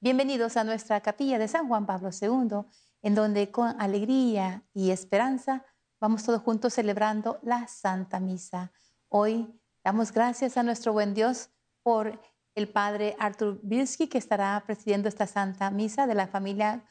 Bienvenidos a nuestra capilla de San Juan Pablo II, en donde con alegría y esperanza vamos todos juntos celebrando la Santa Misa. Hoy damos gracias a nuestro buen Dios por el padre Artur Bilski, que estará presidiendo esta Santa Misa de la familia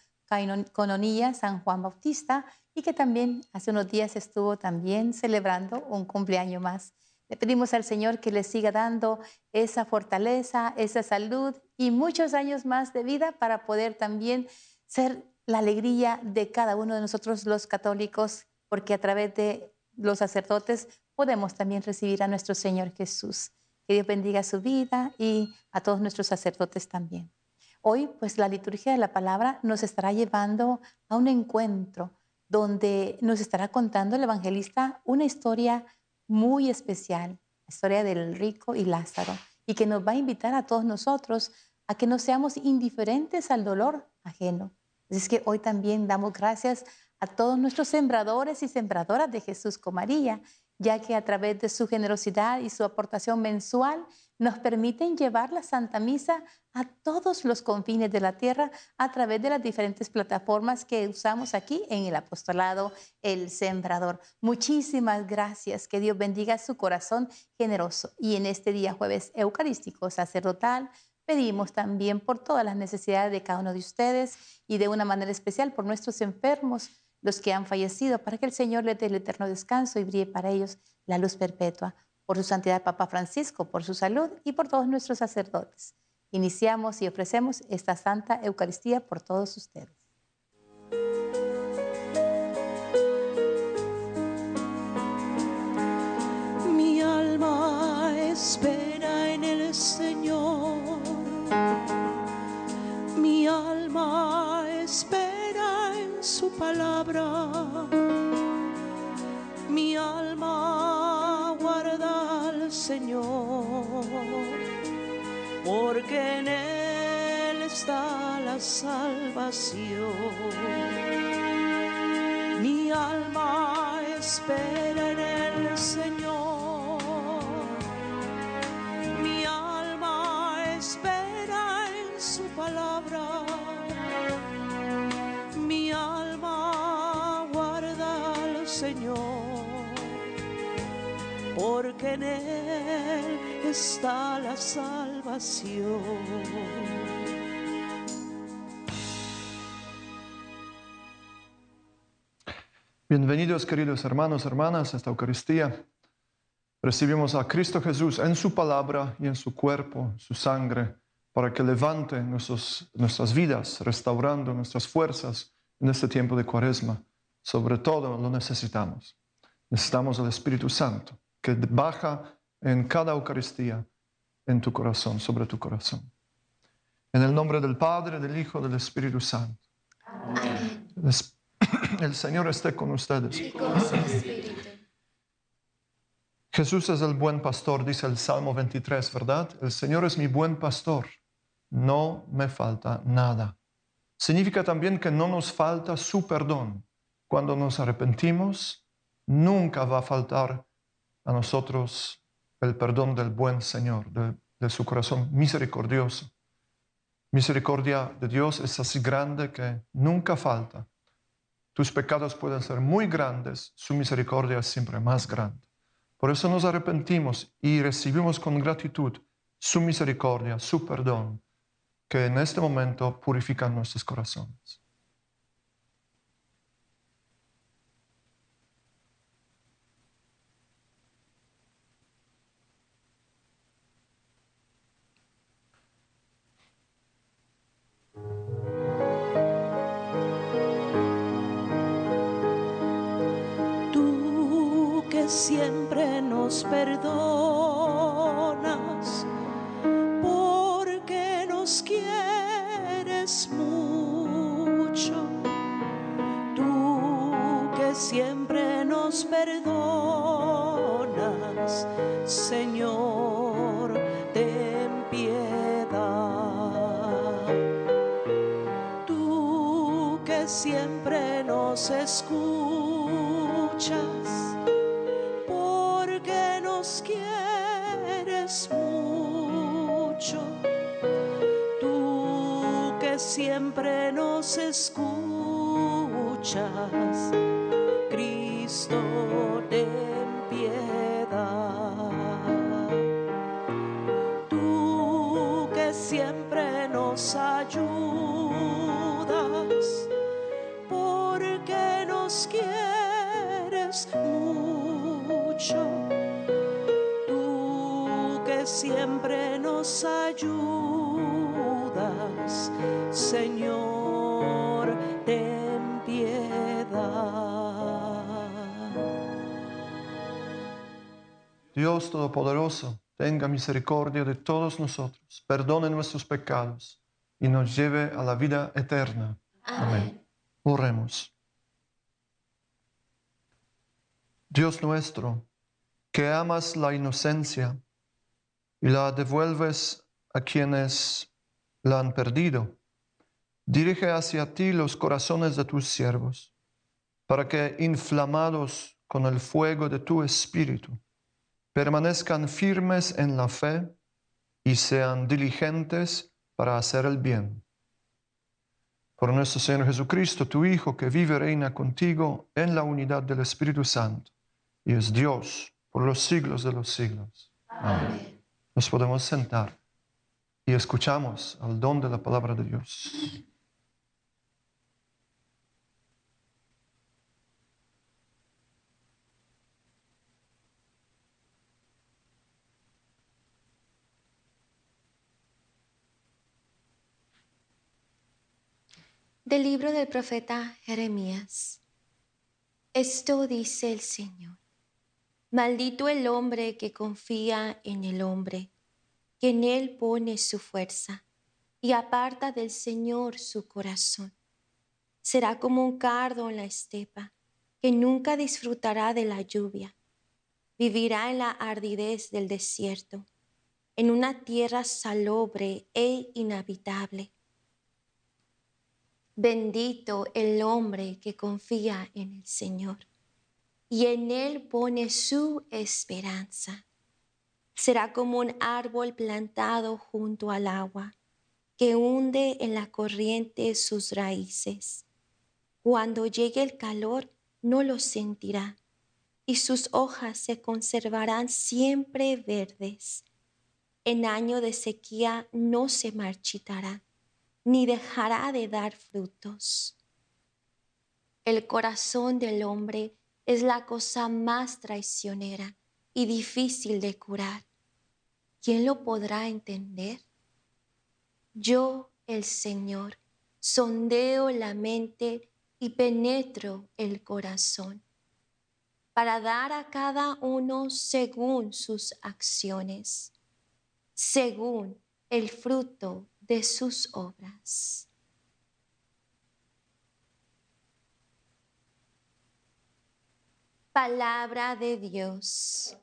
Cononilla San Juan Bautista y que también hace unos días estuvo también celebrando un cumpleaños más. Le pedimos al Señor que le siga dando esa fortaleza, esa salud y muchos años más de vida para poder también ser la alegría de cada uno de nosotros los católicos, porque a través de los sacerdotes podemos también recibir a nuestro Señor Jesús. Que Dios bendiga su vida y a todos nuestros sacerdotes también. Hoy, pues la liturgia de la palabra nos estará llevando a un encuentro donde nos estará contando el evangelista una historia muy especial, la historia del rico y Lázaro, y que nos va a invitar a todos nosotros a que no seamos indiferentes al dolor ajeno. Es que hoy también damos gracias a todos nuestros sembradores y sembradoras de Jesús con María, ya que a través de su generosidad y su aportación mensual nos permiten llevar la Santa Misa a todos los confines de la tierra a través de las diferentes plataformas que usamos aquí en el apostolado El Sembrador. Muchísimas gracias, que Dios bendiga su corazón generoso. Y en este día jueves eucarístico sacerdotal, pedimos también por todas las necesidades de cada uno de ustedes y de una manera especial por nuestros enfermos, los que han fallecido, para que el Señor les dé el eterno descanso y brille para ellos la luz perpetua por su santidad Papa Francisco, por su salud y por todos nuestros sacerdotes. Iniciamos y ofrecemos esta Santa Eucaristía por todos ustedes. Mi alma espera en el Señor. Mi alma espera en su palabra. Señor, porque en Él está la salvación. Mi alma espera en Él está la salvación. Bienvenidos queridos hermanos, hermanas, a esta Eucaristía. Recibimos a Cristo Jesús en su palabra y en su cuerpo, su sangre, para que levante nuestras vidas, restaurando nuestras fuerzas en este tiempo de cuaresma. Sobre todo lo necesitamos. Necesitamos el Espíritu Santo, que baja en cada Eucaristía en tu corazón, sobre tu corazón. En el nombre del Padre, del Hijo, del Espíritu Santo. El es- El Señor esté con ustedes. Jesús es el buen pastor, dice el Salmo 23, ¿verdad? El Señor es mi buen pastor, no me falta nada. Significa también que no nos falta su perdón. Cuando nos arrepentimos, nunca va a faltar a nosotros el perdón del buen Señor, de, su corazón misericordioso. Misericordia de Dios es así grande que nunca falta. Tus pecados pueden ser muy grandes, su misericordia es siempre más grande. Por eso nos arrepentimos y recibimos con gratitud su misericordia, su perdón, que en este momento purifican nuestros corazones. Siempre nos perdonas, porque nos quieres mucho. Tú que siempre nos perdonas, Señor, ten piedad. Tú que siempre nos escuchas, siempre nos escuchas, Cristo, ten piedad. Tú que siempre nos ayudas, porque nos quieres mucho. Tú que siempre nos ayudas, Señor, ten piedad. Dios Todopoderoso, tenga misericordia de todos nosotros, perdone nuestros pecados y nos lleve a la vida eterna. Amén. Oremos. Dios nuestro, que amas la inocencia y la devuelves a quienes la han perdido, dirige hacia ti los corazones de tus siervos, para que, inflamados con el fuego de tu espíritu, permanezcan firmes en la fe y sean diligentes para hacer el bien. Por nuestro Señor Jesucristo, tu Hijo, que vive y reina contigo en la unidad del Espíritu Santo, y es Dios por los siglos de los siglos. Amén. Nos podemos sentar y escuchamos al don de la palabra de Dios. Del libro del profeta Jeremías. Esto dice el Señor. Maldito el hombre que confía en el hombre, que en él pone su fuerza y aparta del Señor su corazón. Será como un cardo en la estepa, que nunca disfrutará de la lluvia. Vivirá en la ardidez del desierto, en una tierra salobre e inhabitable. Bendito el hombre que confía en el Señor y en él pone su esperanza. Será como un árbol plantado junto al agua, que hunde en la corriente sus raíces. Cuando llegue el calor, no lo sentirá, y sus hojas se conservarán siempre verdes. En año de sequía no se marchitará ni dejará de dar frutos. El corazón del hombre es la cosa más traicionera y difícil de curar. ¿Quién lo podrá entender? Yo, el Señor, sondeo la mente y penetro el corazón para dar a cada uno según sus acciones, según el fruto de sus obras. Palabra de Dios.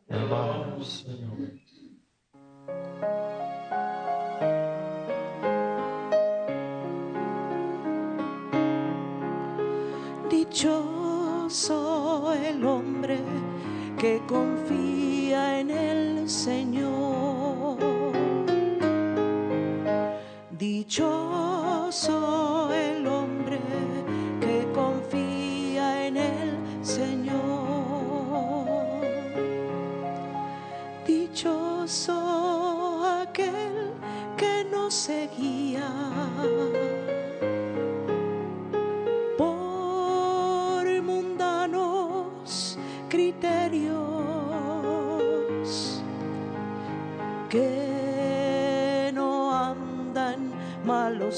Dichoso el hombre que confía en el Señor. Dichoso el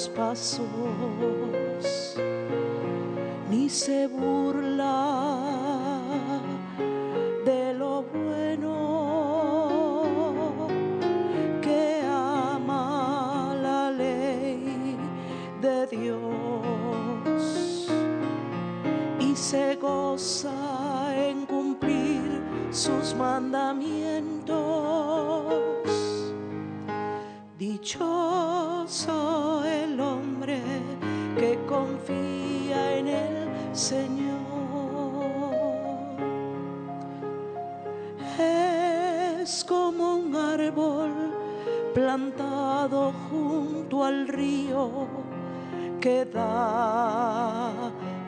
pasos ni se burla de lo bueno que ama la ley de Dios y se goza en cumplir sus mandamientos. Dichoso que confía en el Señor. Es como un árbol plantado junto al río que da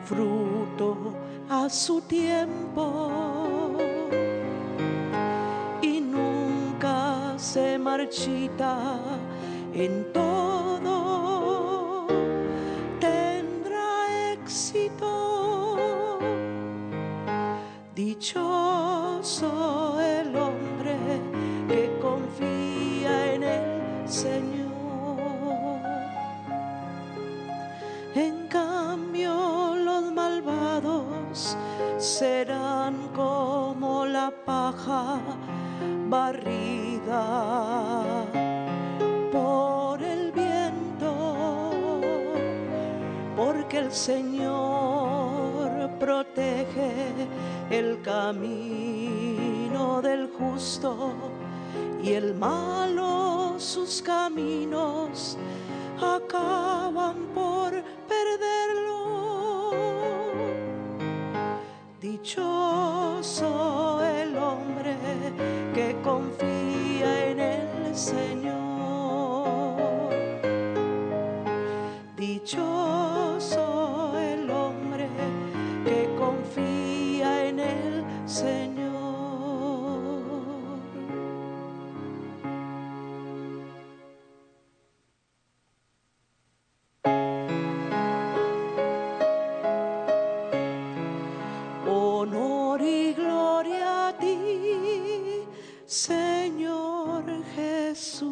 fruto a su tiempo y nunca se marchita en todo dichoso el hombre que confía en el Señor. En cambio los malvados serán como la paja barrida por el viento, porque el Señor protege el camino del justo y el malo sus caminos acaban por perderlo. Dichoso el hombre que confía en el Señor. Señor Jesús.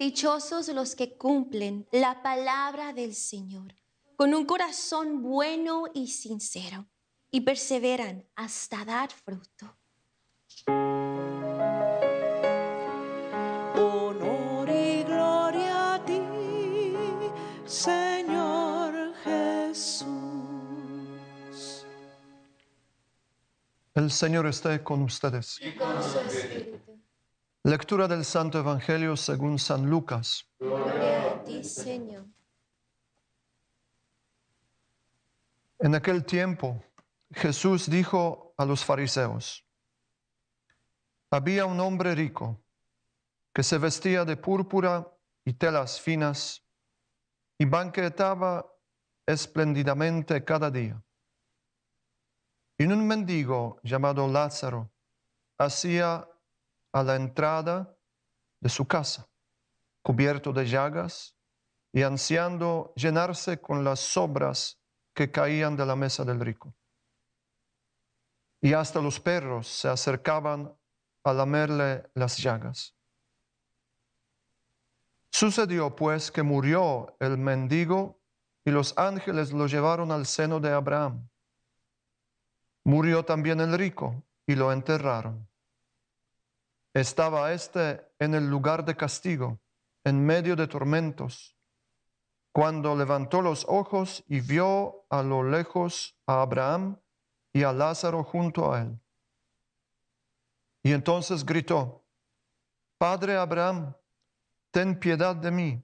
Dichosos los que cumplen la palabra del Señor con un corazón bueno y sincero y perseveran hasta dar fruto. Honor y gloria a ti, Señor El Señor esté con ustedes. Lectura del Santo Evangelio según San Lucas. Gloria a ti, Señor. En aquel tiempo Jesús dijo a los fariseos, había un hombre rico que se vestía de púrpura y telas finas y banquetaba espléndidamente cada día. Y un mendigo llamado Lázaro hacía a la entrada de su casa, cubierto de llagas y ansiando llenarse con las sobras que caían de la mesa del rico. Y hasta los perros se acercaban a lamerle las llagas. Sucedió pues que murió el mendigo y los ángeles lo llevaron al seno de Abraham. Murió también el rico y lo enterraron. Estaba éste en el lugar de castigo, en medio de tormentos, cuando levantó los ojos y vio a lo lejos a Abraham y a Lázaro junto a él. Y entonces gritó, Padre Abraham, ten piedad de mí.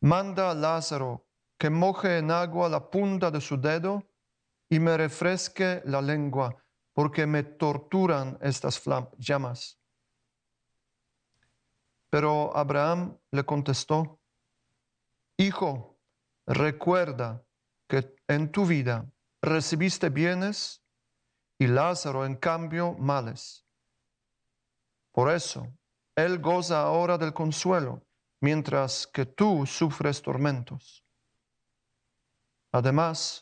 Manda a Lázaro que moje en agua la punta de su dedo y me refresque la lengua, porque me torturan estas llamas. Pero Abraham le contestó, Hijo, recuerda que en tu vida recibiste bienes y Lázaro en cambio males. Por eso, él goza ahora del consuelo, mientras que tú sufres tormentos. Además,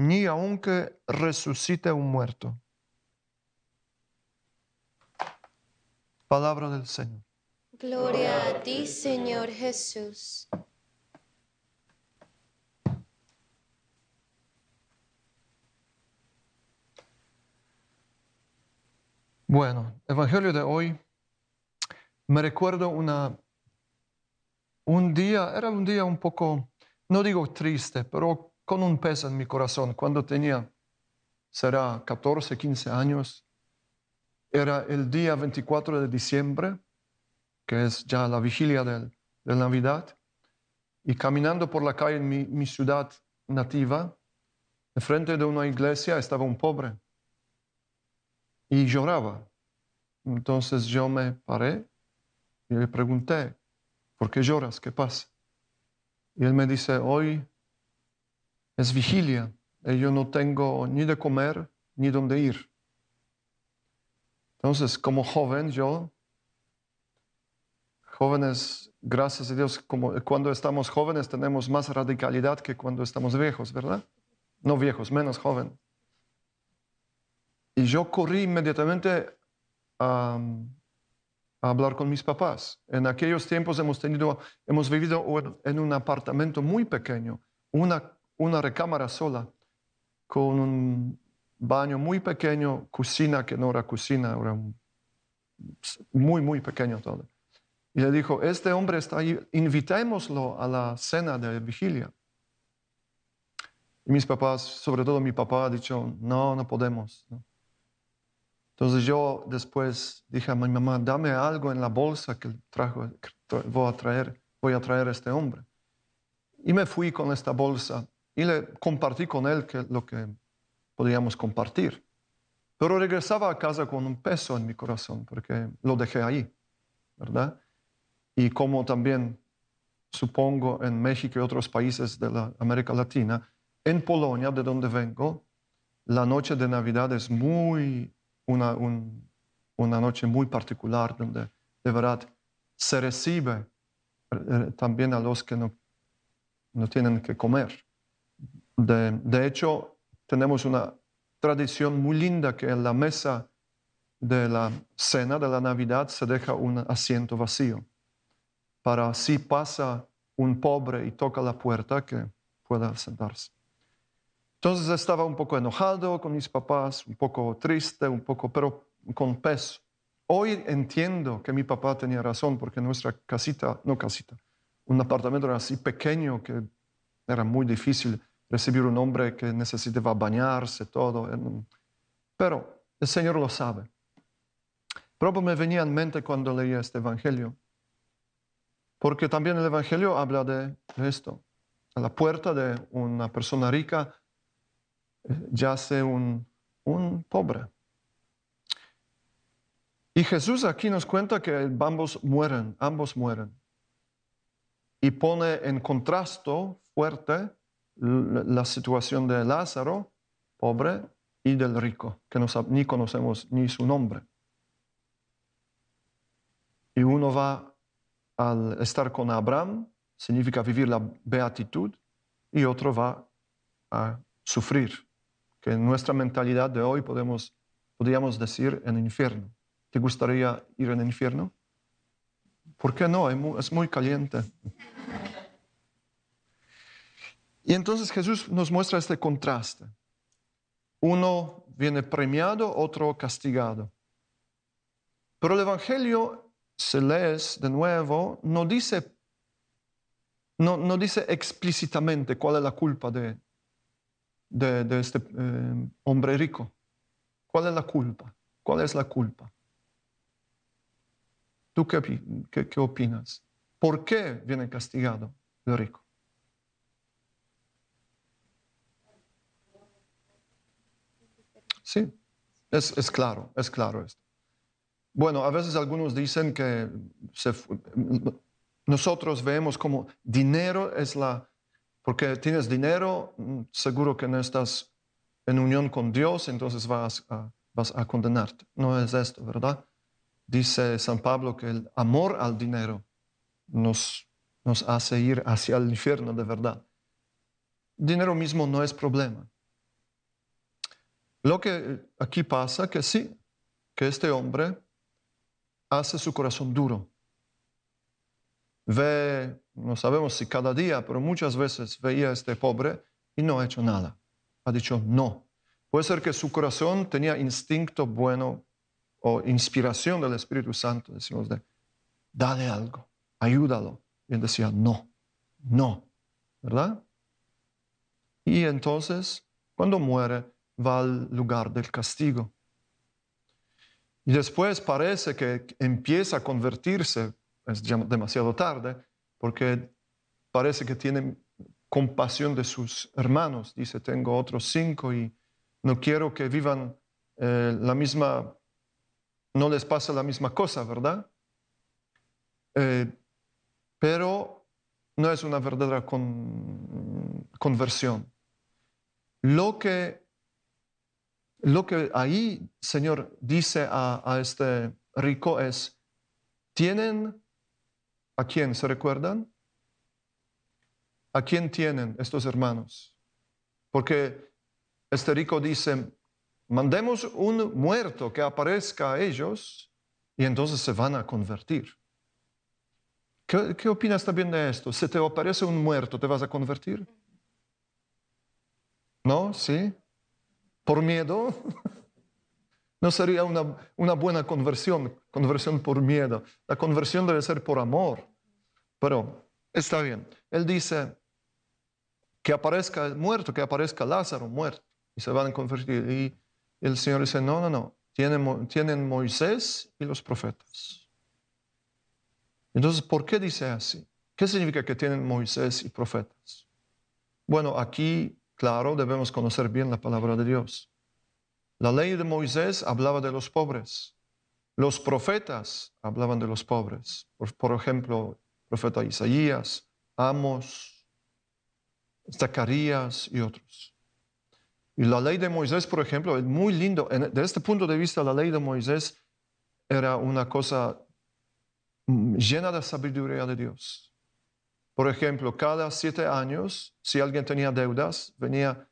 ni aunque resucite un muerto. Palabra del Señor. Gloria a ti, Señor Jesús. Bueno, Evangelio de hoy, me recuerdo una, un día, era un día un poco, no digo triste, pero con un peso en mi corazón, cuando tenía, será 14, 15 años, era el día 24 de diciembre, que es ya la vigilia del- de Navidad, y caminando por la calle en mi, mi ciudad nativa, enfrente de una iglesia estaba un pobre y lloraba. Entonces yo me paré y le pregunté, ¿por qué lloras? ¿Qué pasa? Y él me dice, hoy es vigilia y yo no tengo ni de comer ni dónde ir. Entonces, como joven, yo, jóvenes, gracias a Dios, cuando estamos jóvenes tenemos más radicalidad que cuando estamos viejos, ¿verdad? No viejos, menos joven. Y yo corrí inmediatamente a, a hablar con mis papás. En aquellos tiempos hemos, tenido, hemos vivido en un apartamento muy pequeño, una, una recámara sola, con un baño muy pequeño, cocina que no era cocina, era muy, muy pequeño todo. Y le dijo, este hombre está ahí, invitémoslo a la cena de vigilia. Y mis papás, sobre todo mi papá, ha dicho, no, no podemos. ¿no? Entonces yo después dije a mi mamá, dame algo en la bolsa que trajo, voy a traer, voy a traer a este hombre. Y me fui con esta bolsa y le compartí con él que, lo que podíamos compartir. Pero regresaba a casa con un peso en mi corazón porque lo dejé ahí, ¿verdad? Y como también supongo en México y otros países de la América Latina, en Polonia, de donde vengo, la noche de Navidad es muy una, un- una noche muy particular donde de verdad se recibe eh, también a los que no, no tienen que comer. De, hecho, tenemos una tradición muy linda que en la mesa de la cena de la Navidad se deja un asiento vacío para si pasa un pobre y toca la puerta que pueda sentarse. Entonces estaba un poco enojado con mis papás, un poco triste, un poco, pero con peso. Hoy entiendo que mi papá tenía razón porque nuestra casita, no casita, un apartamento era así pequeño que era muy difícil recibir un hombre que necesitaba bañarse, todo. Pero el Señor lo sabe. Pero me venía en mente cuando leía este Evangelio, porque también el Evangelio habla de, esto. A la puerta de una persona rica eh, yace un, un pobre. Y Jesús aquí nos cuenta que ambos mueren, ambos mueren. Y pone en contraste fuerte la situación de Lázaro, pobre, y del rico, que no ni conocemos ni su nombre. Y uno va al estar con Abraham, significa vivir la beatitud, y otro va a sufrir, que en nuestra mentalidad de hoy podemos, podríamos decir en infierno. ¿Te gustaría ir en el infierno? ¿Por qué no? Es muy caliente. Y entonces Jesús nos muestra este contraste. Uno viene premiado, otro castigado. Pero el Evangelio, se lees de nuevo, no dice, no, no dice explícitamente cuál es la culpa de, de, este eh, hombre rico. ¿Cuál es la culpa? ¿Cuál es la culpa? ¿Tú qué, qué- qué opinas? ¿Por qué viene castigado el rico? Sí, es, es claro, es claro esto. Bueno, a veces algunos dicen que se nosotros vemos como dinero es la, porque tienes dinero, seguro que no estás en unión con Dios, entonces vas a, vas a condenarte. No es esto, ¿verdad? Dice San Pablo que el amor al dinero nos, nos hace ir hacia el infierno de verdad. Dinero mismo no es problema. Lo que aquí pasa que sí, que este hombre hace su corazón duro. Ve, no sabemos si cada día, pero muchas veces veía a este pobre y no ha hecho nada. Ha dicho no. Puede ser que su corazón tenía instinto bueno o inspiración del Espíritu Santo, decimos de, dale algo, ayúdalo. Y él decía, no, no, ¿verdad? Y entonces, cuando muere, va al lugar del castigo. Y después parece que empieza a convertirse, es demasiado tarde, porque parece que tiene compasión de sus hermanos. Dice, tengo otros cinco y no quiero que vivan eh, la misma, no les pase la misma cosa, ¿verdad? Eh, pero no es una verdadera conversión. Lo que lo que ahí, Señor, dice a, este rico es, ¿tienen a quién? ¿Se recuerdan? ¿A quién tienen estos hermanos? Porque este rico dice, mandemos un muerto que aparezca a ellos y entonces se van a convertir. ¿Qué, qué opinas también de esto? Si te aparece un muerto, ¿te vas a convertir? ¿No? ¿Sí? Por miedo, no sería una, una, buena conversión, conversión por miedo. La conversión debe ser por amor. Pero está bien. Él dice que aparezca muerto, que aparezca Lázaro muerto, y se van a convertir. Y el Señor dice, no, no, no, tienen, tienen Moisés y los profetas. Entonces, ¿por qué dice así? ¿Qué significa que tienen Moisés y profetas? Bueno, aquí Claro, debemos conocer bien la palabra de Dios. La ley de Moisés hablaba de los pobres. Los profetas hablaban de los pobres. Por, ejemplo, profeta Isaías, Amos, Zacarías y otros. Y la ley de Moisés, por ejemplo, es muy lindo. De este punto de vista, la ley de Moisés era una cosa mm, llena de sabiduría de Dios. Por ejemplo, cada siete años, si alguien tenía deudas, venía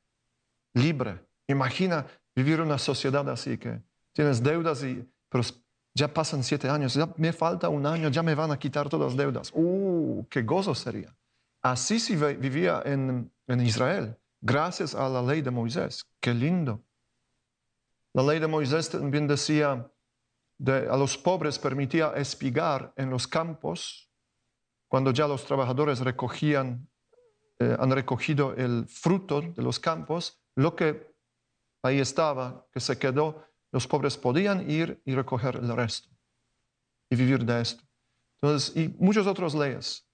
libre. Imagina vivir una sociedad así, que tienes deudas y pero ya pasan siete años, ya me falta un año, ya me van a quitar todas las deudas. ¡Uh, qué gozo sería! Así se vivía en, en Israel, gracias a la ley de Moisés. ¡Qué lindo! La ley de Moisés también decía, de, a los pobres permitía espigar en los campos cuando ya los trabajadores recogían, eh, han recogido el fruto de los campos, lo que ahí estaba, que se quedó, los pobres podían ir y recoger el resto y vivir de esto. Entonces, y muchas otras leyes.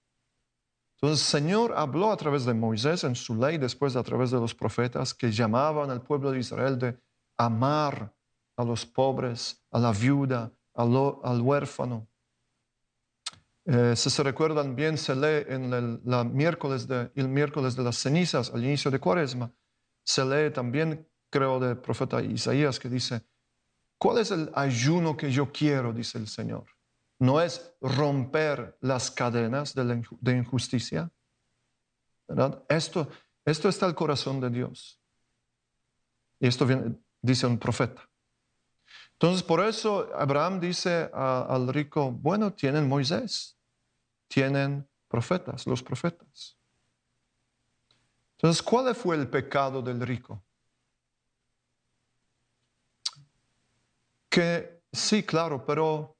Entonces, el Señor habló a través de Moisés en su ley, después a través de los profetas, que llamaban al pueblo de Israel de amar a los pobres, a la viuda, al huérfano, eh, si se recuerdan bien, se lee en el, la miércoles de, el miércoles de las cenizas, al inicio de Cuaresma, se lee también, creo, del profeta Isaías que dice, ¿cuál es el ayuno que yo quiero? dice el Señor. No es romper las cadenas de, de injusticia. ¿verdad? Esto, esto está el corazón de Dios. Y esto viene, dice un profeta. Entonces, por eso Abraham dice al rico, bueno, tienen Moisés, tienen profetas, los profetas. Entonces, ¿cuál fue el pecado del rico? Que sí, claro, pero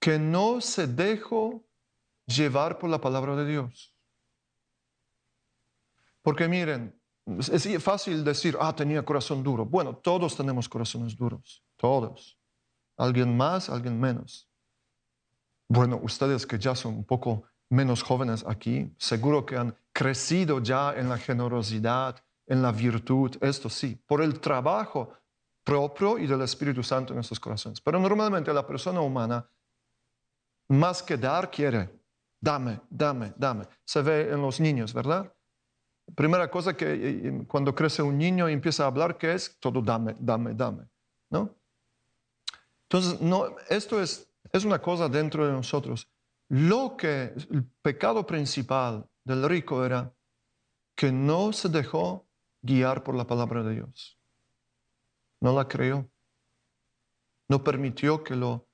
que no se dejó llevar por la palabra de Dios. Porque miren, es fácil decir, ah, tenía corazón duro. Bueno, todos tenemos corazones duros, todos. Alguien más, alguien menos. Bueno, ustedes que ya son un poco menos jóvenes aquí, seguro que han crecido ya en la generosidad, en la virtud, esto sí, por el trabajo propio y del Espíritu Santo en nuestros corazones. Pero normalmente la persona humana, más que dar, quiere, dame, dame, dame. Se ve en los niños, ¿verdad? Primera cosa que eh, eh, cuando crece un niño y empieza a hablar, ¿qué es? Todo dame, dame, dame, ¿no? Entonces, no, esto es es una cosa dentro de nosotros. lo que el pecado principal del rico era que no se dejó guiar por la palabra de Dios. No la creyó. No permitió que lo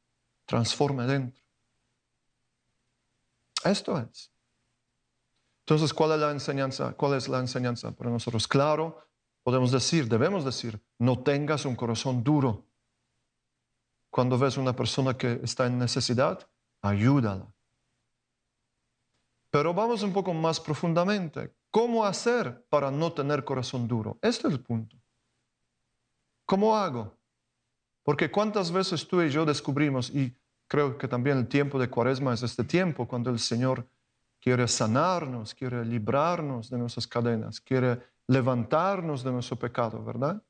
transforme dentro. Esto es. Entonces, ¿cuál es la enseñanza? ¿Cuál es la enseñanza para nosotros? Claro, podemos decir, debemos decir, no tengas un corazón duro. Cuando ves una persona que está en necesidad, ayúdala. Pero vamos un poco más profundamente. ¿Cómo hacer para no tener corazón duro? Este es el punto. ¿Cómo hago? Porque cuántas veces tú y yo descubrimos, y creo que también el tiempo de cuaresma es este tiempo, cuando el Señor quiere sanarnos, quiere librarnos de nuestras cadenas, quiere levantarnos de nuestro pecado, ¿verdad?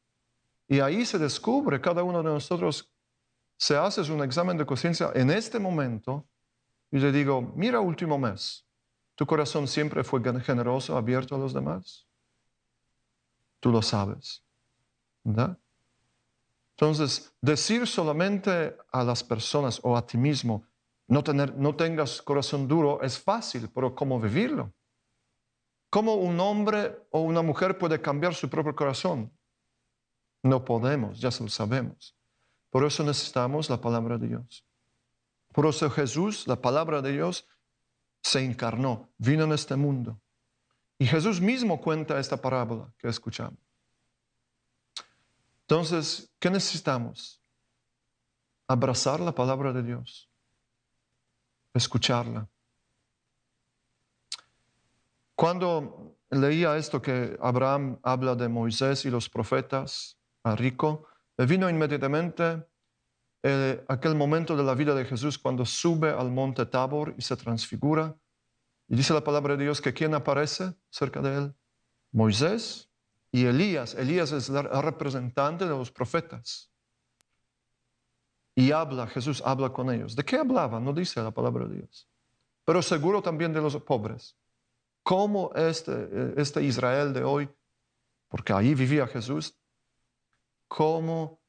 Y ahí se descubre, cada uno de nosotros se hace un examen de conciencia en este momento y le digo, mira último mes, ¿tu corazón siempre fue generoso, abierto a los demás? Tú lo sabes, ¿verdad? Entonces, decir solamente a las personas o a ti mismo, no, tener, no tengas corazón duro es fácil, pero ¿cómo vivirlo? ¿Cómo un hombre o una mujer puede cambiar su propio corazón? No podemos, ya lo sabemos. Por eso necesitamos la palabra de Dios. Por eso Jesús, la palabra de Dios, se encarnó, vino en este mundo. Y Jesús mismo cuenta esta parábola que escuchamos. Entonces, ¿qué necesitamos? Abrazar la palabra de Dios, escucharla. Cuando leía esto que Abraham habla de Moisés y los profetas a Rico, vino inmediatamente eh, aquel momento de la vida de Jesús cuando sube al monte Tabor y se transfigura. Y dice la palabra de Dios que ¿quién aparece cerca de él? Moisés y Elías. Elías es el representante de los profetas. Y habla, Jesús habla con ellos. ¿De qué hablaba? No dice la palabra de Dios. Pero seguro también de los pobres. ¿Cómo este, este Israel de hoy, porque ahí vivía Jesús, cómo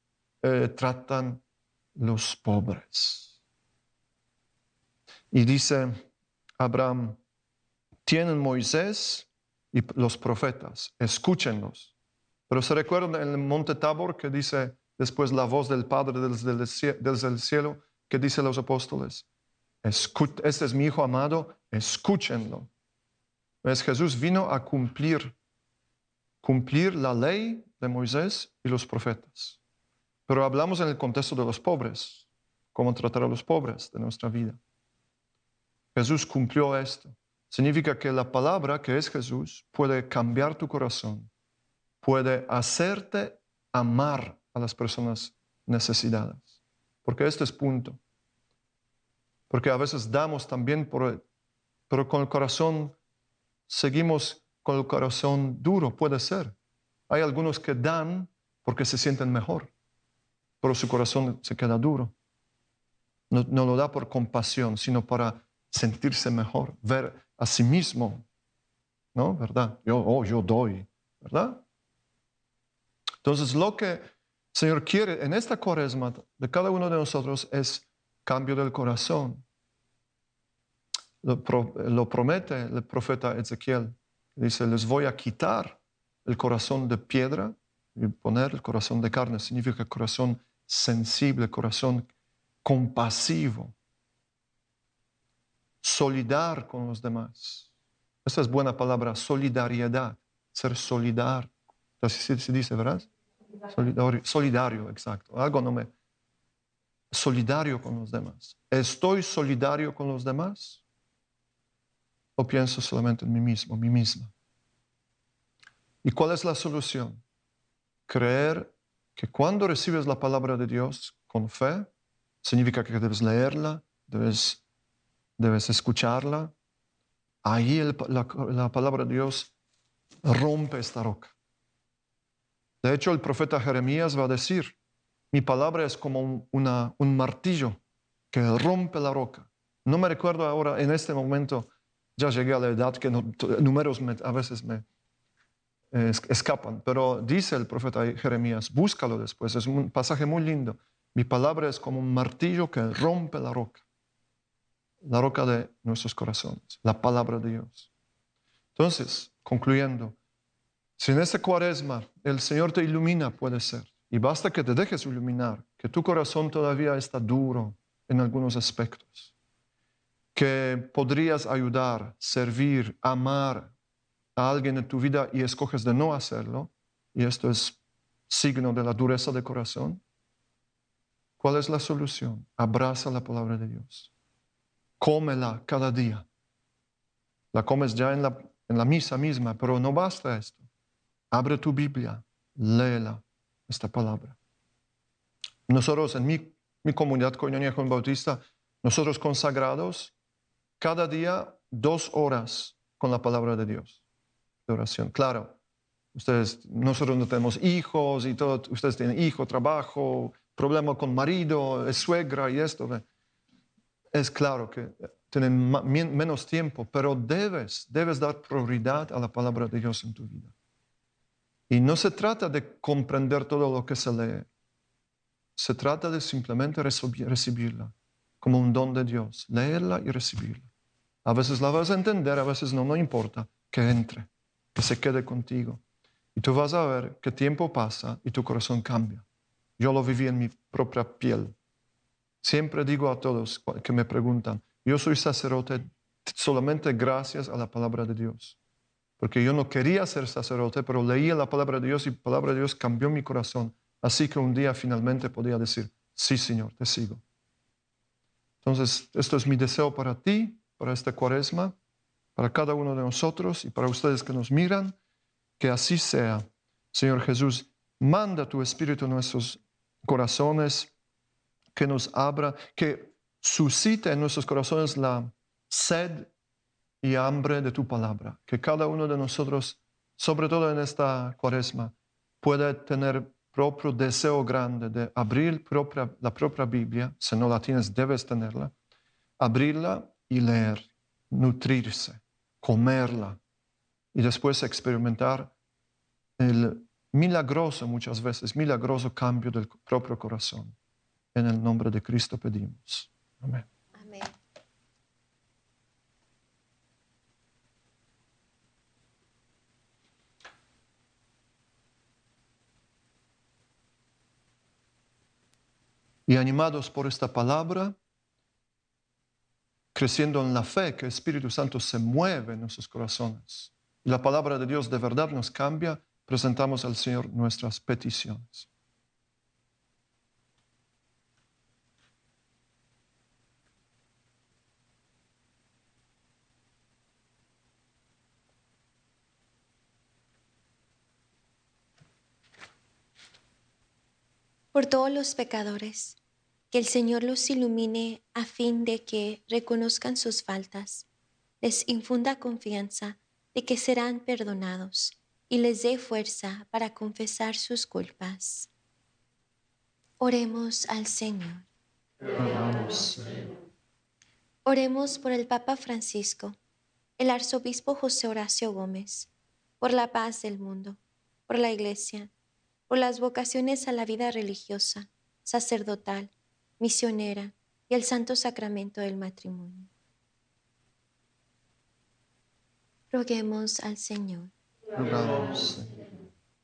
eh, tratan los pobres? Y dice Abraham, tienen Moisés y los profetas, escúchenlos. Pero se recuerda en el monte Tabor que dice después la voz del Padre desde el cielo, que dice los apóstoles, este es mi Hijo amado, escúchenlo. ¿Ves? Jesús vino a cumplir, cumplir la ley de Moisés y los profetas. Pero hablamos en el contexto de los pobres, cómo tratar a los pobres de nuestra vida. Jesús cumplió esto. Significa que la palabra que es Jesús puede cambiar tu corazón, puede hacerte amar a las personas necesitadas. Porque este es punto. Porque a veces damos también por, pero con el corazón seguimos con el corazón duro, puede ser. Hay algunos que dan porque se sienten mejor, pero su corazón se queda duro. No, lo da por compasión, sino para sentirse mejor, ver a sí mismo, ¿no? ¿Verdad? Yo, oh, yo doy, ¿verdad? Entonces, lo que el Señor quiere en esta cuaresma de cada uno de nosotros es cambio del corazón. Lo, lo promete el profeta Ezequiel. Dice, les voy a quitar el corazón de piedra y poner el corazón de carne. Significa corazón sensible, corazón compasivo solidar con los demás. Esa es buena palabra, solidaridad, ser solidario. Así se dice, ¿verdad? Solidario, solidario, exacto. Algo no me... Solidario con los demás. ¿Estoy solidario con los demás? ¿O pienso solamente en mí mismo, mí misma? ¿Y cuál es la solución? Creer que cuando recibes la palabra de Dios con fe, significa que debes leerla, debes debes escucharla. Ahí la, palabra de Dios rompe esta roca. De hecho, el profeta Jeremías va a decir, mi palabra es como un, martillo que rompe la roca. No me recuerdo ahora, en este momento, ya llegué a la edad que números a veces me eh, escapan, pero dice el profeta Jeremías, búscalo después, es un pasaje muy lindo. Mi palabra es como un martillo que rompe la roca. la roca de nuestros corazones, la palabra de Dios. Entonces, concluyendo, si en esta cuaresma el Señor te ilumina, puede ser, y basta que te dejes iluminar, que tu corazón todavía está duro en algunos aspectos, que podrías ayudar, servir, amar alguien en tu vida y escoges de no hacerlo, y esto es signo de la dureza de corazón, ¿cuál es la solución? Abraza la palabra de Dios. Cómela cada día. La comes ya en la, en la misa misma, pero no basta esto. Abre tu Biblia, léela, esta palabra. Nosotros en mi, mi comunidad Coñonia Juan Bautista, nosotros consagrados, cada día dos horas con la palabra de Dios, de oración. Claro, ustedes, nosotros no tenemos hijos y todo, ustedes tienen hijo, trabajo, problema con marido, es suegra y esto. Es claro que tienen menos tiempo, pero debes, debes dar prioridad a la palabra de Dios en tu vida. Y no se trata de comprender todo lo que se lee. Se trata de simplemente recibirla como un don de Dios, leerla y recibirla. A veces la vas a entender, a veces no, no importa, que entre, que se quede contigo. Y tú vas a ver que tiempo pasa y tu corazón cambia. Yo lo viví en mi propia piel. Siempre digo a todos que me preguntan, yo soy sacerdote solamente gracias a la palabra de Dios porque yo no quería ser sacerdote, pero leía la palabra de Dios y la palabra de Dios cambió mi corazón. Así que un día finalmente podía decir, sí Señor, te sigo. Entonces, esto es mi deseo para ti, para esta cuaresma, para cada uno de nosotros y para ustedes que nos miran, que así sea. Señor Jesús, manda tu Espíritu en nuestros corazones, que nos abra, que suscite en nuestros corazones la sed y hambre de tu palabra. Que cada uno de nosotros, sobre todo en esta cuaresma, pueda tener propio deseo grande de abrir la propia Biblia, si no la tienes, debes tenerla, abrirla y leer, nutrirse, comerla y después experimentar el milagroso, muchas veces, milagroso cambio del propio corazón. En el nombre de Cristo pedimos. Amén. y animados por esta palabra, creciendo en la fe que el Espíritu Santo se mueve en nuestros corazones y la palabra de Dios de verdad nos cambia, presentamos al Señor nuestras peticiones. por todos los pecadores, que el Señor los ilumine a fin de que reconozcan sus faltas, les infunda confianza de que serán perdonados y les dé fuerza para confesar sus culpas. Oremos al Señor. Oremos por el Papa Francisco, el Arzobispo José Horacio Gómez, por la paz del mundo, por la Iglesia, por las vocaciones a la vida religiosa, sacerdotal, misionera y el santo sacramento del matrimonio. Roguemos al Señor.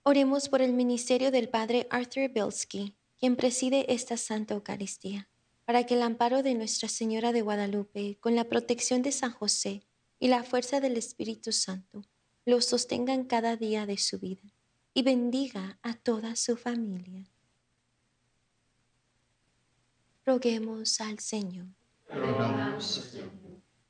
Oremos por el ministerio del Padre Arthur Bilski, quien preside esta Santa Eucaristía, para que el amparo de Nuestra Señora de Guadalupe, con la protección de San José y la fuerza del Espíritu Santo, lo sostengan cada día de su vida y bendiga a toda su familia. Roguemos al Señor.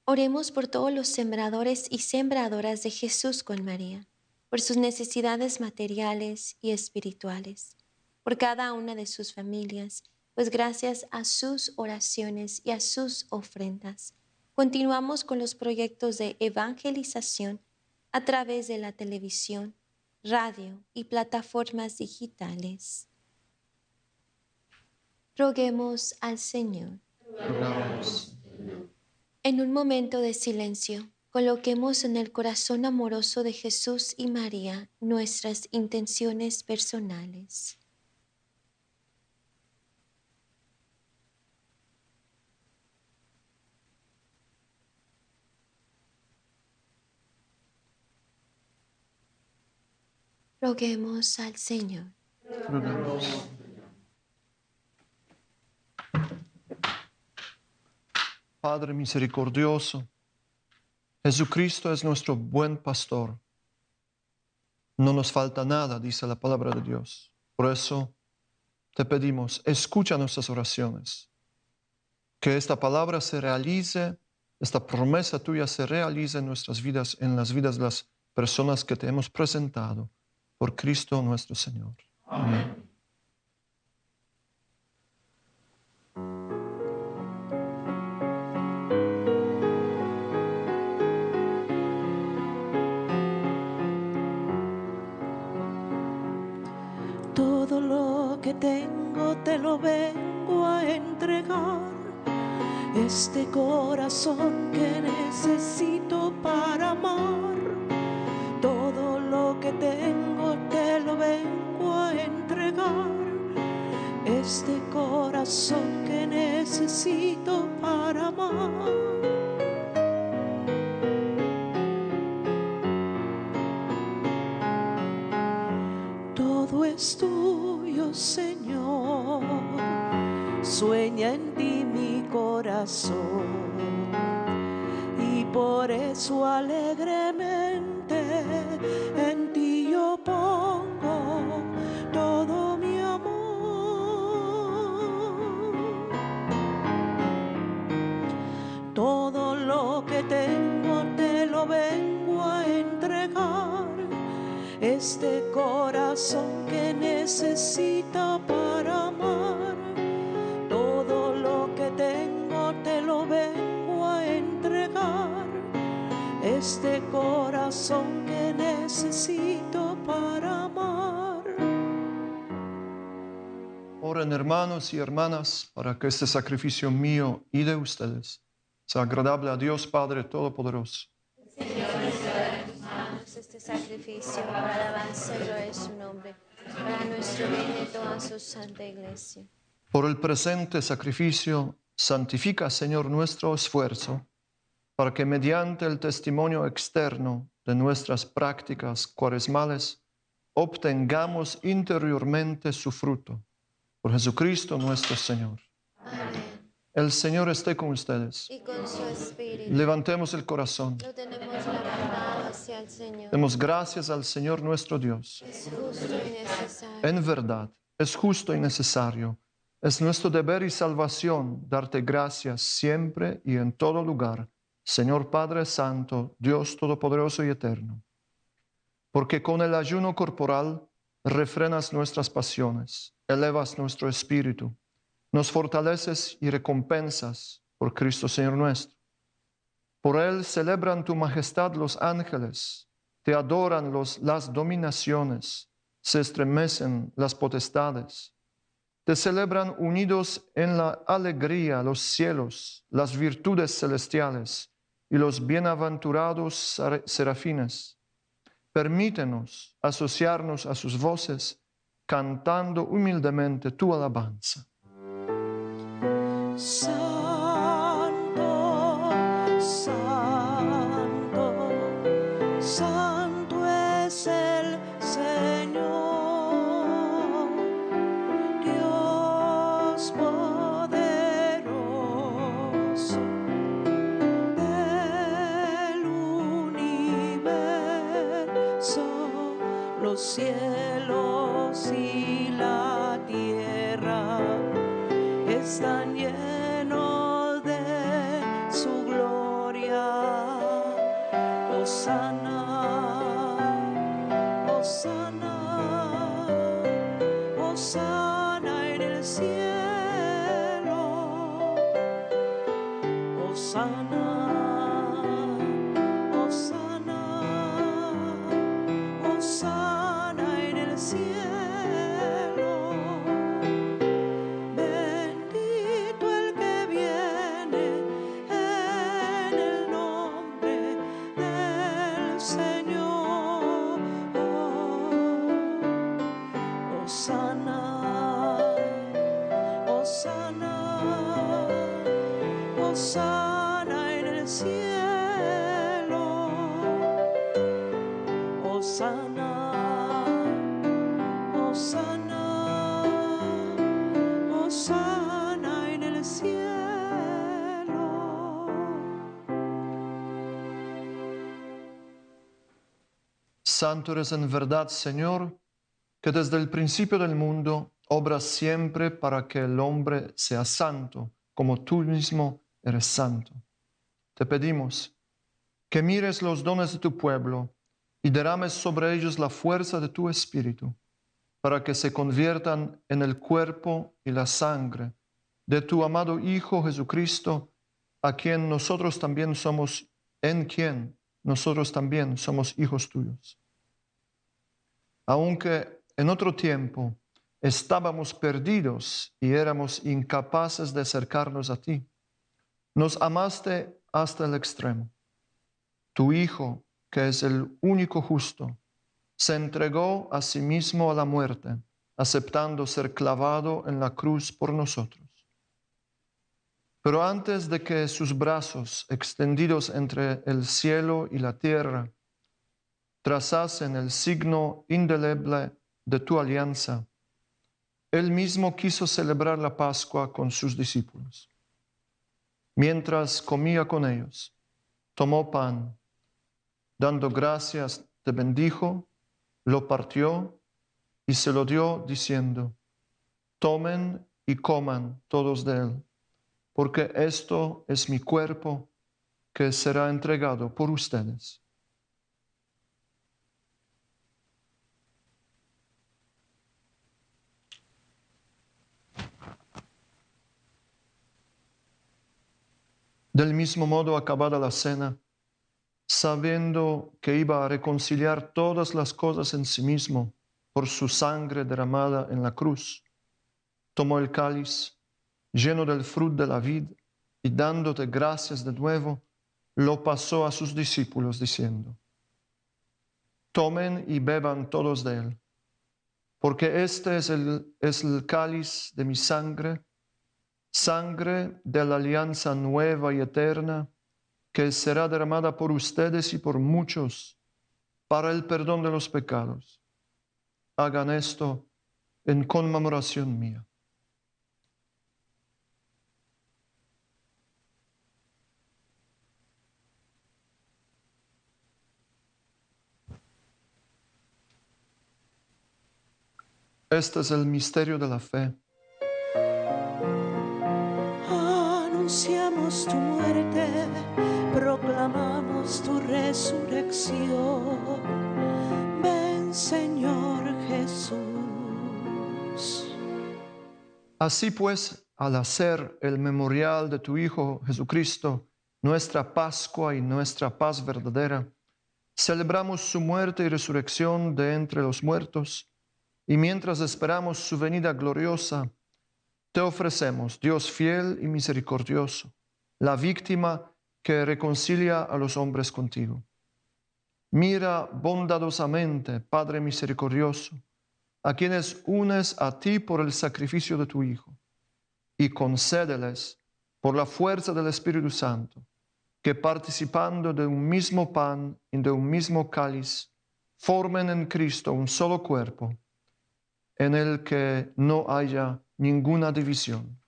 Oremos por todos los sembradores y sembradoras de Jesús con María, por sus necesidades materiales y espirituales, por cada una de sus familias, pues gracias a sus oraciones y a sus ofrendas, continuamos con los proyectos de evangelización a través de la televisión, radio y plataformas digitales. Roguemos al Señor. En un momento de silencio, coloquemos en el corazón amoroso de Jesús y María nuestras intenciones personales. Roguemos al Señor. Rogamos. Padre misericordioso, Jesucristo es nuestro buen pastor. No nos falta nada, dice la palabra de Dios. Por eso te pedimos, escucha nuestras oraciones. Que esta palabra se realice, esta promesa tuya se realice en nuestras vidas, en las vidas de las personas que te hemos presentado. Por Cristo nuestro Señor. Amén. Tengo te lo vengo a entregar. Este corazón que necesito para amar. Todo lo que tengo te lo vengo a entregar. Este corazón que necesito para amar. Todo es tuyo, Señor. Sueña en ti mi corazón. Y por eso alegremente en ti yo pongo todo mi amor. Todo lo que tengo te lo vengo Este corazón que necesita para amar. Todo lo que tengo te lo vengo a entregar. Este corazón que necesito para amar. Oren hermanos y hermanas para que este sacrificio mío y de ustedes sea agradable a Dios Padre Todopoderoso. Este sacrificio para alabanza y gloria de su nombre, para nuestro bien y toda su santa iglesia. Por el presente sacrificio, santifica, Señor, nuestro esfuerzo, para que mediante el testimonio externo de nuestras prácticas cuaresmales obtengamos interiormente su fruto. Por Jesucristo nuestro Señor. Amén. El Señor esté con ustedes. Y con su espíritu Levantemos el corazón. lo tenemos levantado el Señor. Demos gracias al Señor nuestro Dios. Es justo y necesario. En verdad, es justo y necesario. Es nuestro deber y salvación darte gracias siempre y en todo lugar, Señor Padre Santo, Dios Todopoderoso y Eterno. Porque con el ayuno corporal refrenas nuestras pasiones, elevas nuestro espíritu, nos fortaleces y recompensas por Cristo Señor nuestro. Por Él celebran tu majestad los ángeles, te adoran los, las dominaciones, se estremecen las potestades. Te celebran unidos en la alegría los cielos, las virtudes celestiales y los bienaventurados sera- serafines. Permítenos asociarnos a sus voces, cantando humildemente tu alabanza. El Santo eres en verdad, Señor, que desde el principio del mundo obras siempre para que el hombre sea santo, como tú mismo eres santo. Te pedimos que mires los dones de tu pueblo y derrames sobre ellos la fuerza de tu espíritu, para que se conviertan en el cuerpo y la sangre de tu amado Hijo Jesucristo, a quien nosotros también somos, en quien nosotros también somos hijos tuyos. Aunque en otro tiempo estábamos perdidos y éramos incapaces de acercarnos a ti, nos amaste hasta el extremo. Tu Hijo, que es el único justo, se entregó a sí mismo a la muerte, aceptando ser clavado en la cruz por nosotros. Pero antes de que sus brazos, extendidos entre el cielo y la tierra, trazasen el signo indeleble de tu alianza, él mismo quiso celebrar la Pascua con sus discípulos. Mientras comía con ellos, tomó pan, dando gracias, te bendijo, lo partió y se lo dio diciendo, tomen y coman todos de él, porque esto es mi cuerpo que será entregado por ustedes. Del mismo modo, acabada la cena, sabiendo que iba a reconciliar todas las cosas en sí mismo por su sangre derramada en la cruz, tomó el cáliz lleno del fruto de la vid y dándote gracias de nuevo, lo pasó a sus discípulos diciendo, tomen y beban todos de él, porque este es el, es el cáliz de mi sangre sangre de la alianza nueva y eterna, que será derramada por ustedes y por muchos para el perdón de los pecados. Hagan esto en conmemoración mía. Este es el misterio de la fe. Tu muerte, proclamamos tu resurrección. Ven Señor Jesús. Así pues, al hacer el memorial de tu Hijo Jesucristo, nuestra Pascua y nuestra paz verdadera, celebramos su muerte y resurrección de entre los muertos, y mientras esperamos su venida gloriosa, te ofrecemos, Dios fiel y misericordioso, la víctima que reconcilia a los hombres contigo. Mira bondadosamente, Padre misericordioso, a quienes unes a ti por el sacrificio de tu Hijo, y concédeles, por la fuerza del Espíritu Santo, que participando de un mismo pan y de un mismo cáliz, formen en Cristo un solo cuerpo, en el que no haya ninguna división.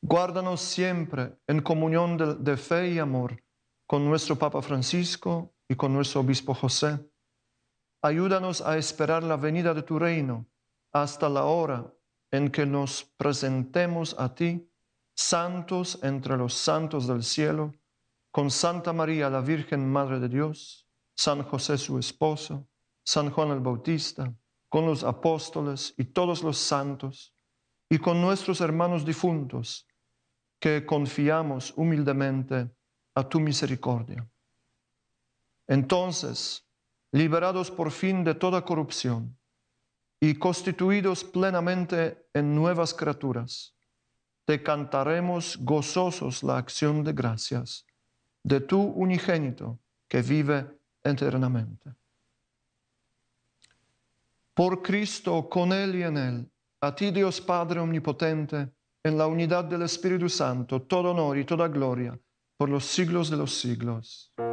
Guárdanos siempre en comunión de, fe y amor con nuestro Papa Francisco y con nuestro Obispo José. Ayúdanos a esperar la venida de tu reino hasta la hora en que nos presentemos a ti, santos entre los santos del cielo, con Santa María, la Virgen Madre de Dios, San José su esposo, San Juan el Bautista, con los apóstoles y todos los santos, y con nuestros hermanos difuntos, que confiamos humildemente a tu misericordia. Entonces, liberados por fin de toda corrupción y constituidos plenamente en nuevas criaturas, te cantaremos gozosos la acción de gracias de tu unigénito que vive eternamente. Por Cristo, con Él y en Él, a ti Dios Padre Omnipotente, en la unidad del Espíritu Santo, todo honor y toda gloria, por los siglos de los siglos. Amén.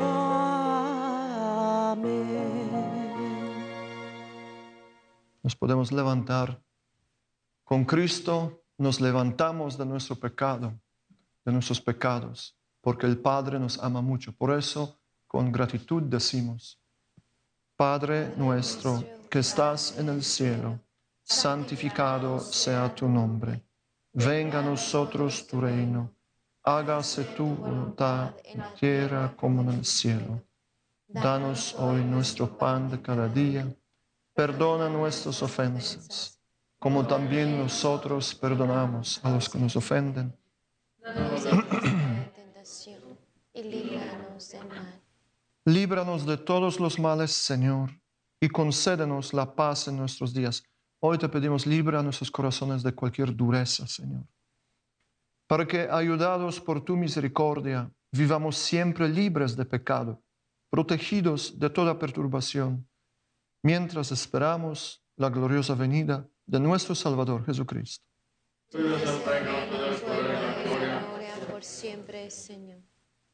Amén. Nos podemos levantar. Con Cristo nos levantamos de nuestro pecado de nuestros pecados, porque el Padre nos ama mucho. Por eso, con gratitud decimos, Padre nuestro que estás en el cielo, santificado sea tu nombre. Venga a nosotros tu reino. Hágase tu voluntad en tierra como en el cielo. Danos hoy nuestro pan de cada día. Perdona nuestras ofensas, como también nosotros perdonamos a los que nos ofenden. y líbranos del mal. Líbranos de todos los males, Señor, y concédenos la paz en nuestros días. Hoy te pedimos, libra nuestros corazones de cualquier dureza, Señor, para que, ayudados por tu misericordia, vivamos siempre libres de pecado, protegidos de toda perturbación, mientras esperamos la gloriosa venida de nuestro Salvador Jesucristo. Por siempre, Señor.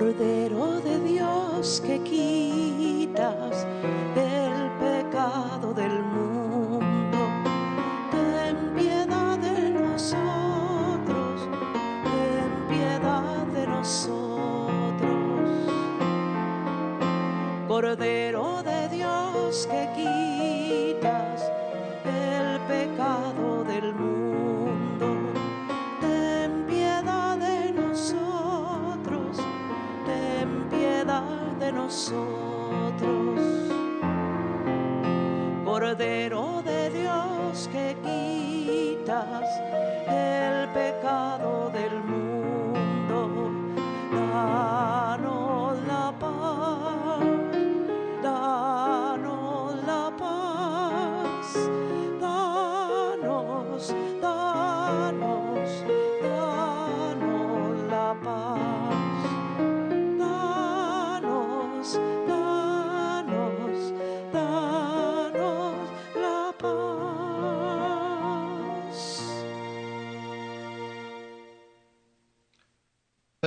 Cordero de Dios que quitas el pecado del mundo, ten piedad de nosotros, ten piedad de nosotros. Cordero Cordero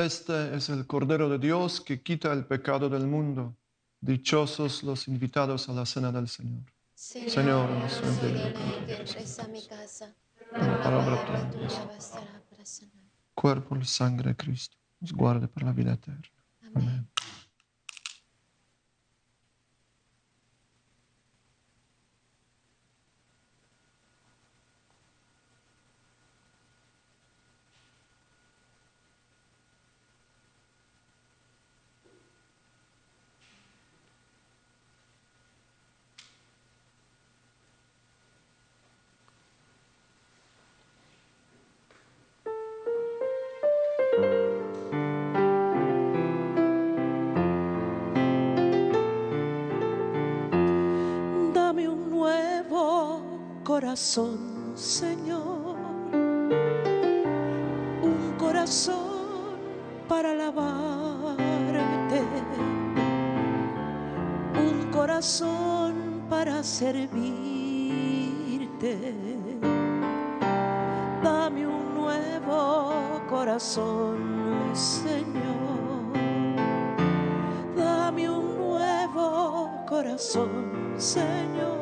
Este es el Cordero de Dios que quita el pecado del mundo. Dichosos los invitados a la cena del Señor. Señor, no soy digno que entres a mi casa. La palabra tuya bastará para sanar. cuerpo y sangre de Cristo. Nos guarde para la vida eterna. Amén. Corazón, Señor. Un corazón para alabarte. Un corazón para servirte. Dame un nuevo corazón, Señor. Dame un nuevo corazón, Señor.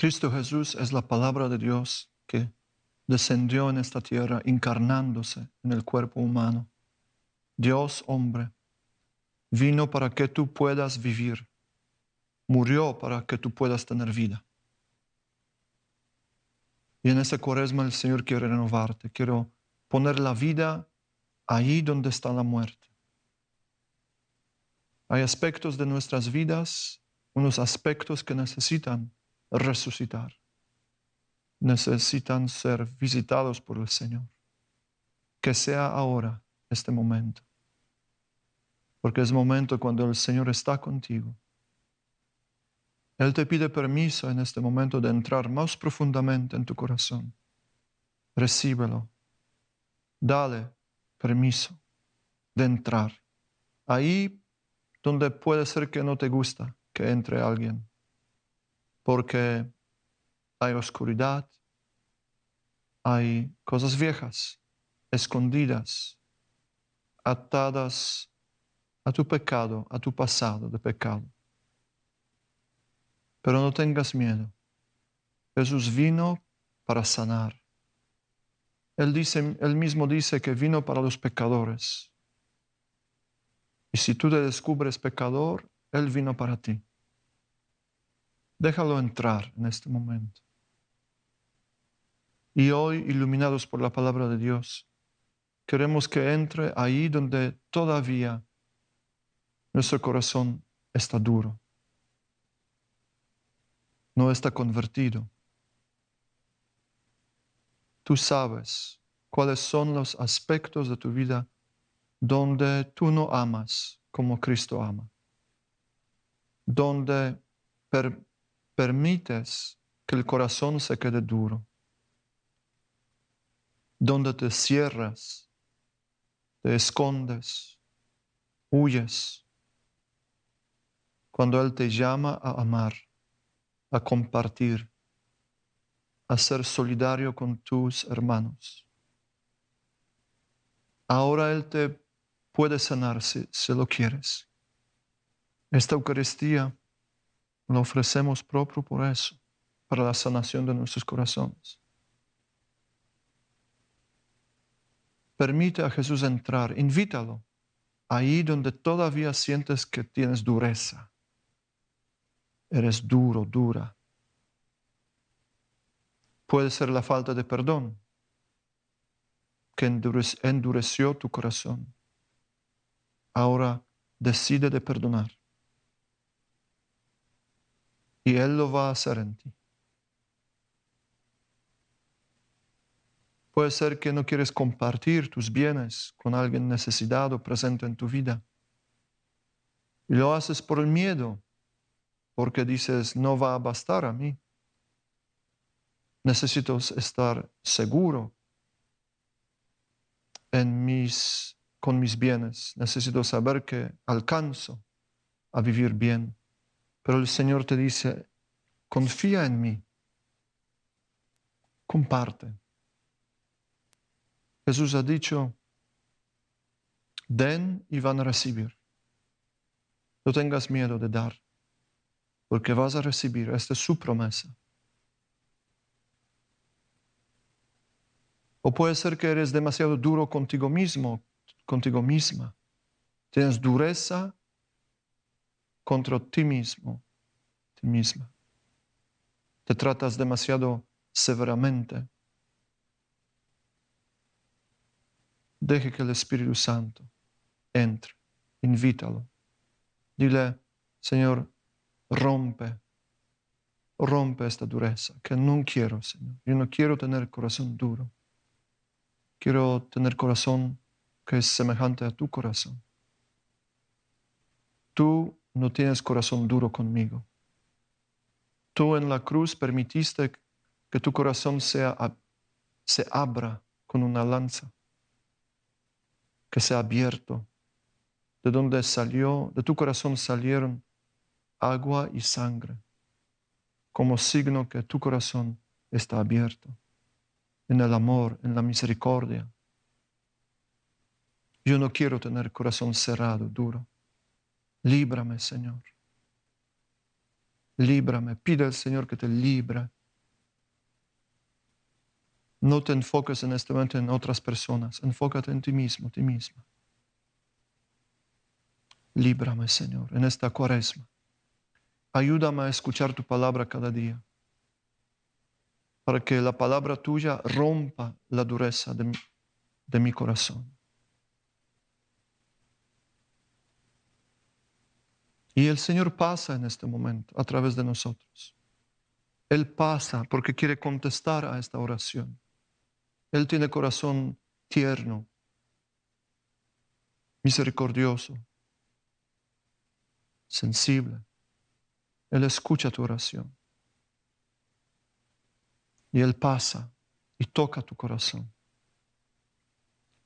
Cristo Jesús es la palabra de Dios que descendió en esta tierra encarnándose en el cuerpo humano. Dios hombre, vino para que tú puedas vivir, murió para que tú puedas tener vida. Y en esta cuaresma el Señor quiere renovarte, quiero poner la vida ahí donde está la muerte. Hay aspectos de nuestras vidas, unos aspectos que necesitan resucitar, necesitan ser visitados por el Señor. Que sea ahora este momento, porque es momento cuando el Señor está contigo. Él te pide permiso en este momento de entrar más profundamente en tu corazón. Recíbelo. Dale permiso de entrar. Ahí donde puede ser que no te gusta que entre alguien, porque hay oscuridad, hay cosas viejas, escondidas, atadas a tu pecado, a tu pasado de pecado. Pero no tengas miedo. Jesús vino para sanar. Él, dice, él mismo dice que vino para los pecadores. Y si tú te descubres pecador, Él vino para ti. Déjalo entrar en este momento. Y hoy, iluminados por la palabra de Dios, queremos que entre ahí donde todavía nuestro corazón está duro, no está convertido. Tú sabes cuáles son los aspectos de tu vida donde tú no amas como Cristo ama, donde permites que el corazón se quede duro, donde te cierras, te escondes, huyes, cuando Él te llama a amar, a compartir, a ser solidario con tus hermanos. Ahora Él te puede sanarse si lo quieres. Esta Eucaristía la ofrecemos propio por eso, para la sanación de nuestros corazones. Permite a Jesús entrar, invítalo ahí donde todavía sientes que tienes dureza. Eres duro, dura. Puede ser la falta de perdón que endureció tu corazón ahora decide de perdonar. Y Él lo va a hacer en ti. Puede ser que no quieres compartir tus bienes con alguien necesitado presente en tu vida. Y lo haces por el miedo, porque dices, no va a bastar a mí. Necesito estar seguro en mis con mis bienes. Necesito saber que alcanzo a vivir bien. Pero el Señor te dice, confía en mí. Comparte. Jesús ha dicho, den y van a recibir. No tengas miedo de dar, porque vas a recibir. Esta es su promesa. O puede ser que eres demasiado duro contigo mismo, contigo misma. Tienes dureza contra ti mismo, ti misma. Te tratas demasiado severamente. Deje que el Espíritu Santo entre, invítalo. Dile, Señor, rompe, rompe esta dureza, que no quiero, Señor. Yo no quiero tener corazón duro. Quiero tener corazón que es semejante a tu corazón. Tú no tienes corazón duro conmigo. Tú en la cruz permitiste que tu corazón sea, se abra con una lanza, que sea abierto. De donde salió, de tu corazón salieron agua y sangre, como signo que tu corazón está abierto en el amor, en la misericordia, yo no quiero tener corazón cerrado, duro. Líbrame, Señor. líbrame. Pide al Señor que te libre. No te enfoques en este momento en otras personas, enfócate en ti mismo, ti misma. Líbrame, Señor, en esta cuaresma. Ayúdame a escuchar tu palabra cada día, para que la palabra tuya rompa la dureza de mi, de mi corazón. Y el Señor pasa en este momento a través de nosotros. Él pasa porque quiere contestar a esta oración. Él tiene corazón tierno, misericordioso, sensible. Él escucha tu oración. Y Él pasa y toca tu corazón.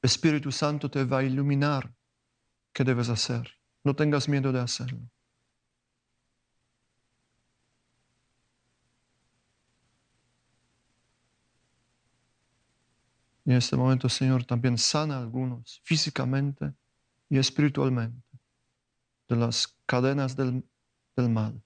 Espíritu Santo te va a iluminar qué debes hacer. No tengas miedo de hacerlo. Y en este momento, Señor, también sana a algunos físicamente y espiritualmente de las cadenas del, del mal.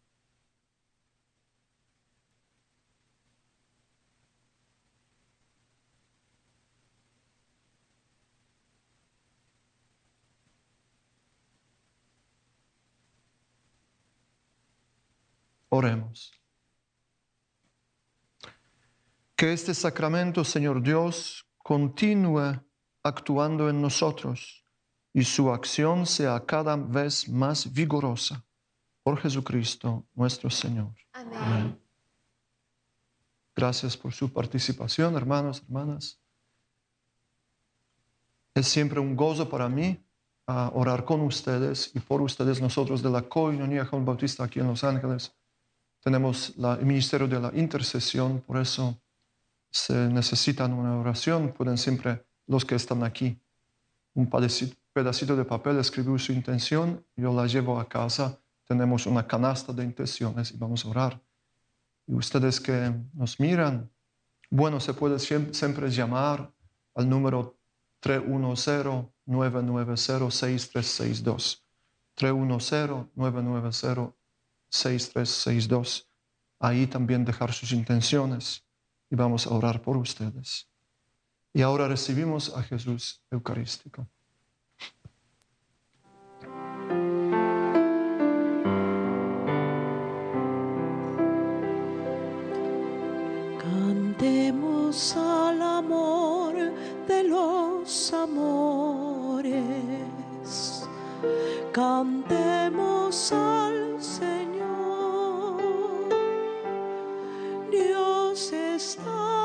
Oremos. Que este sacramento, Señor Dios, continúe actuando en nosotros y su acción sea cada vez más vigorosa. Por Jesucristo nuestro Señor. Amén. Gracias por su participación, hermanos, hermanas. Es siempre un gozo para mí ah, orar con ustedes y por ustedes nosotros de la Coinonía Juan Bautista aquí en Los Ángeles. Tenemos la- el ministerio de la intercesión, por eso se necesitan una oración, pueden siempre los que están aquí, un pedacito, de papel, escribir su intención, yo la llevo a casa, tenemos una canasta de intenciones y vamos a orar. Y ustedes que nos miran, bueno, se puede siem- siempre llamar al número 310-990-6362. 310-990-6362. Ahí también dejar sus intenciones y vamos a orar por ustedes. Y ahora recibimos a Jesús Eucarístico. Cantemos al amor de los amores. Cantemos al Señor. Dios está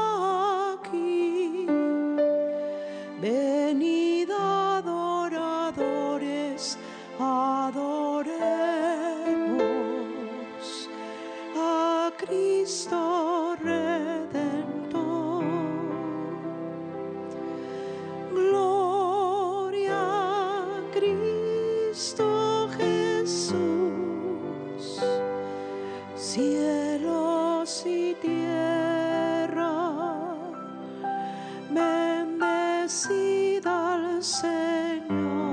Señor.